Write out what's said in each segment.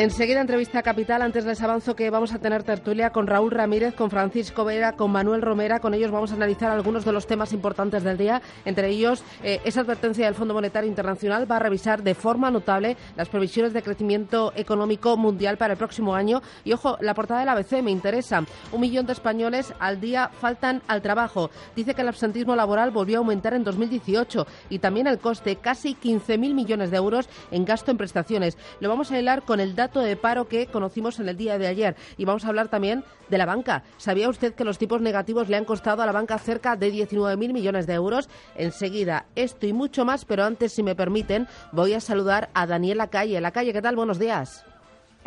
Enseguida entrevista capital. Antes les avanzo que vamos a tener tertulia con Raúl Ramírez, con Francisco Vera, con Manuel Romera. Con ellos vamos a analizar algunos de los temas importantes del día. Entre ellos, eh, esa advertencia del Fondo Monetario Internacional va a revisar de forma notable las previsiones de crecimiento económico mundial para el próximo año. Y ojo, la portada del ABC me interesa. Un millón de españoles al día faltan al trabajo. Dice que el absentismo laboral volvió a aumentar en 2018 y también el coste, casi 15.000 millones de euros en gasto en prestaciones. Lo vamos a hilar con el dato de paro que conocimos en el día de ayer. Y vamos a hablar también de la banca. ¿Sabía usted que los tipos negativos le han costado a la banca cerca de 19.000 millones de euros? Enseguida, esto y mucho más, pero antes, si me permiten, voy a saludar a Daniel Lacalle. Lacalle, ¿qué tal? Buenos días.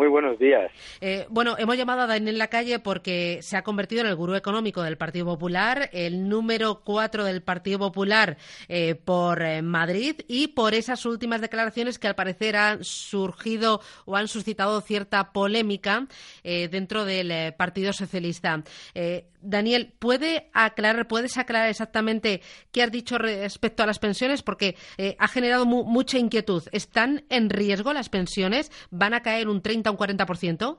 Muy buenos días. Eh, bueno, hemos llamado a Daniel Lacalle porque se ha convertido en el gurú económico del Partido Popular, el número cuatro del Partido Popular eh, por eh, Madrid y por esas últimas declaraciones que al parecer han surgido o han suscitado cierta polémica dentro del Partido Socialista. Daniel, ¿puede aclarar, ¿puedes aclarar exactamente qué has dicho respecto a las pensiones? Porque ha generado mucha inquietud. ¿Están en riesgo las pensiones? ¿Van a caer un 30 un 40%?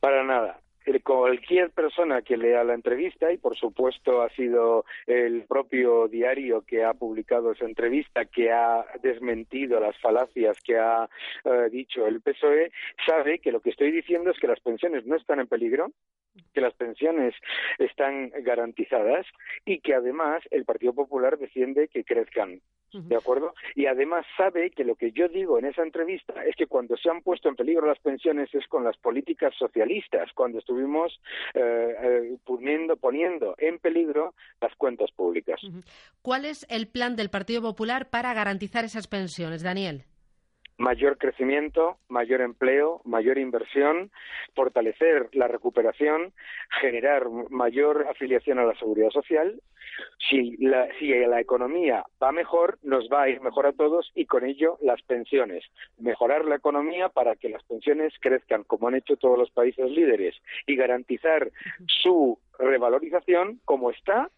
Para nada cualquier persona que lea la entrevista, y por supuesto ha sido el propio diario que ha publicado esa entrevista, que ha desmentido las falacias que ha eh, dicho el PSOE, sabe que lo que estoy diciendo es que las pensiones no están en peligro, que las pensiones están garantizadas y que además el Partido Popular defiende que crezcan. ¿De acuerdo? Y además sabe que lo que yo digo en esa entrevista es que cuando se han puesto en peligro las pensiones es con las políticas socialistas, cuando estuvimos eh, eh, poniendo, poniendo en peligro las cuentas públicas. ¿Cuál es el plan del Partido Popular para garantizar esas pensiones, Daniel? Mayor crecimiento, mayor empleo, mayor inversión, fortalecer la recuperación, generar mayor afiliación a la seguridad social. Si la, si la economía va mejor, nos va a ir mejor a todos y con ello las pensiones. Mejorar la economía para que las pensiones crezcan como han hecho todos los países líderes y garantizar su revalorización como está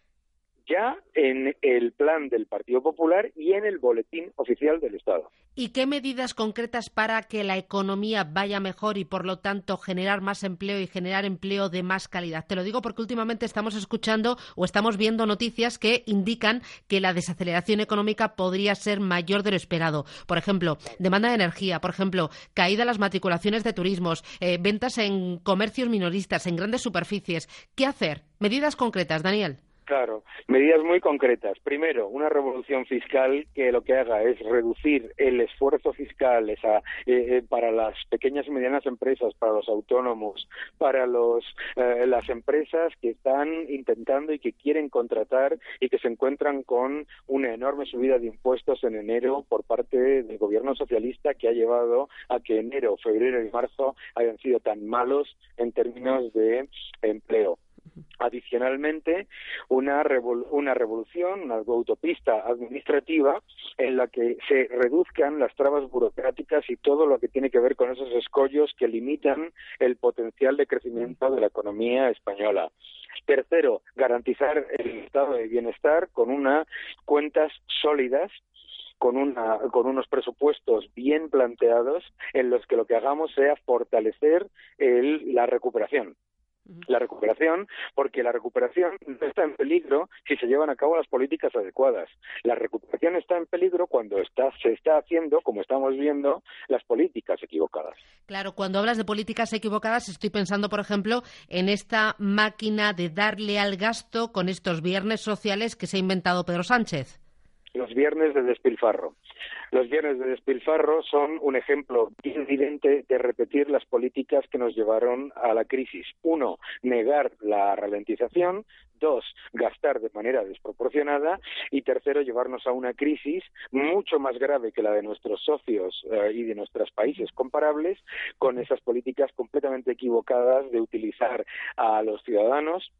ya en el plan del Partido Popular y en el boletín oficial del Estado. ¿Y qué medidas concretas para que la economía vaya mejor y, por lo tanto, generar más empleo y generar empleo de más calidad? Te lo digo porque últimamente estamos escuchando o estamos viendo noticias que indican que la desaceleración económica podría ser mayor de lo esperado. Por ejemplo, demanda de energía, por ejemplo, caída en las matriculaciones de turismos, eh, ventas en comercios minoristas, en grandes superficies. ¿Qué hacer? Medidas concretas, Daniel. Claro, medidas muy concretas. Primero, una revolución fiscal que lo que haga es reducir el esfuerzo fiscal esa, eh, eh, para las pequeñas y medianas empresas, para los autónomos, para los, eh, las empresas que están intentando y que quieren contratar y que se encuentran con una enorme subida de impuestos en enero por parte del gobierno socialista que ha llevado a que enero, febrero y marzo hayan sido tan malos en términos de empleo. Adicionalmente, una, una revolución, una autopista administrativa en la que se reduzcan las trabas burocráticas y todo lo que tiene que ver con esos escollos que limitan el potencial de crecimiento de la economía española. Tercero, garantizar el estado de bienestar con unas cuentas sólidas con, una, con unos presupuestos bien planteados en los que lo que hagamos sea fortalecer la recuperación la recuperación, porque la recuperación no está en peligro si se llevan a cabo las políticas adecuadas. La recuperación está en peligro cuando está, se está haciendo, como estamos viendo, las políticas equivocadas. Claro, cuando hablas de políticas equivocadas, estoy pensando, por ejemplo, en esta máquina de darle al gasto con estos viernes sociales que se ha inventado Pedro Sánchez los viernes de despilfarro. Los viernes de despilfarro son un ejemplo evidente de repetir las políticas que nos llevaron a la crisis. Uno, negar la ralentización. Dos, gastar de manera desproporcionada. Y tercero, llevarnos a una crisis mucho más grave que la de nuestros socios eh, y de nuestros países comparables, con esas políticas completamente equivocadas de utilizar a los ciudadanos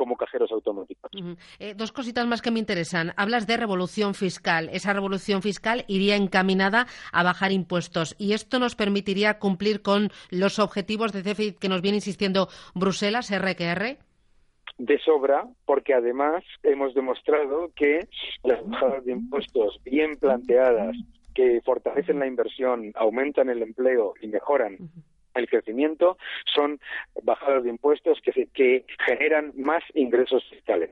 como cajeros automáticos. Eh, dos cositas más que me interesan. Hablas de revolución fiscal. Esa revolución fiscal iría encaminada a bajar impuestos y esto nos permitiría cumplir con los objetivos de déficit que nos viene insistiendo Bruselas, RQR de sobra, porque además hemos demostrado que las bajadas de impuestos bien planteadas, que fortalecen la inversión, aumentan el empleo y mejoran el crecimiento son bajadas de impuestos que, que generan más ingresos fiscales.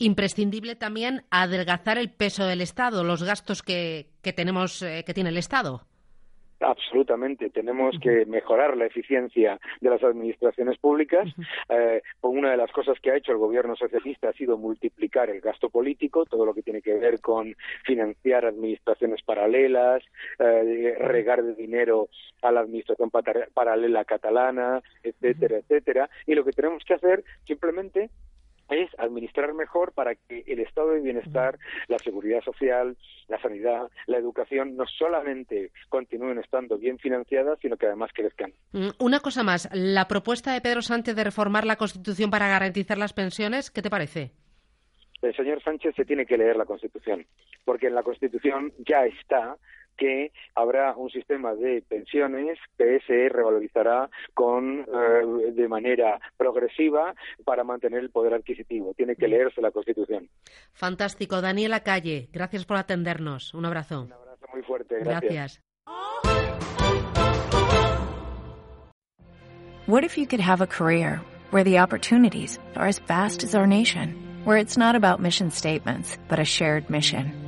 Imprescindible también adelgazar el peso del Estado, los gastos que, tenemos, eh, que tiene el Estado. Absolutamente. Tenemos que mejorar la eficiencia de las administraciones públicas. Eh, una de las cosas que ha hecho el gobierno socialista ha sido multiplicar el gasto político, todo lo que tiene que ver con financiar administraciones paralelas, eh, regar de dinero a la administración paralela catalana, etcétera, etcétera. Y lo que tenemos que hacer simplemente es administrar mejor para que el estado de bienestar, la seguridad social, la sanidad, la educación no solamente continúen estando bien financiadas, sino que además crezcan. Mm, una cosa más, la propuesta de Pedro Sánchez de reformar la Constitución para garantizar las pensiones, ¿qué te parece? El señor Sánchez se tiene que leer la Constitución, porque en la Constitución ya está que habrá un sistema de pensiones que se revalorizará con, eh, de manera progresiva para mantener el poder adquisitivo. Tiene que leerse la Constitución. Fantástico. Daniela Calle, gracias por atendernos. Un abrazo. Un abrazo muy fuerte. Gracias. gracias. What if you could have a career where the opportunities are as vast as our nation, where it's not about mission statements, but a shared mission?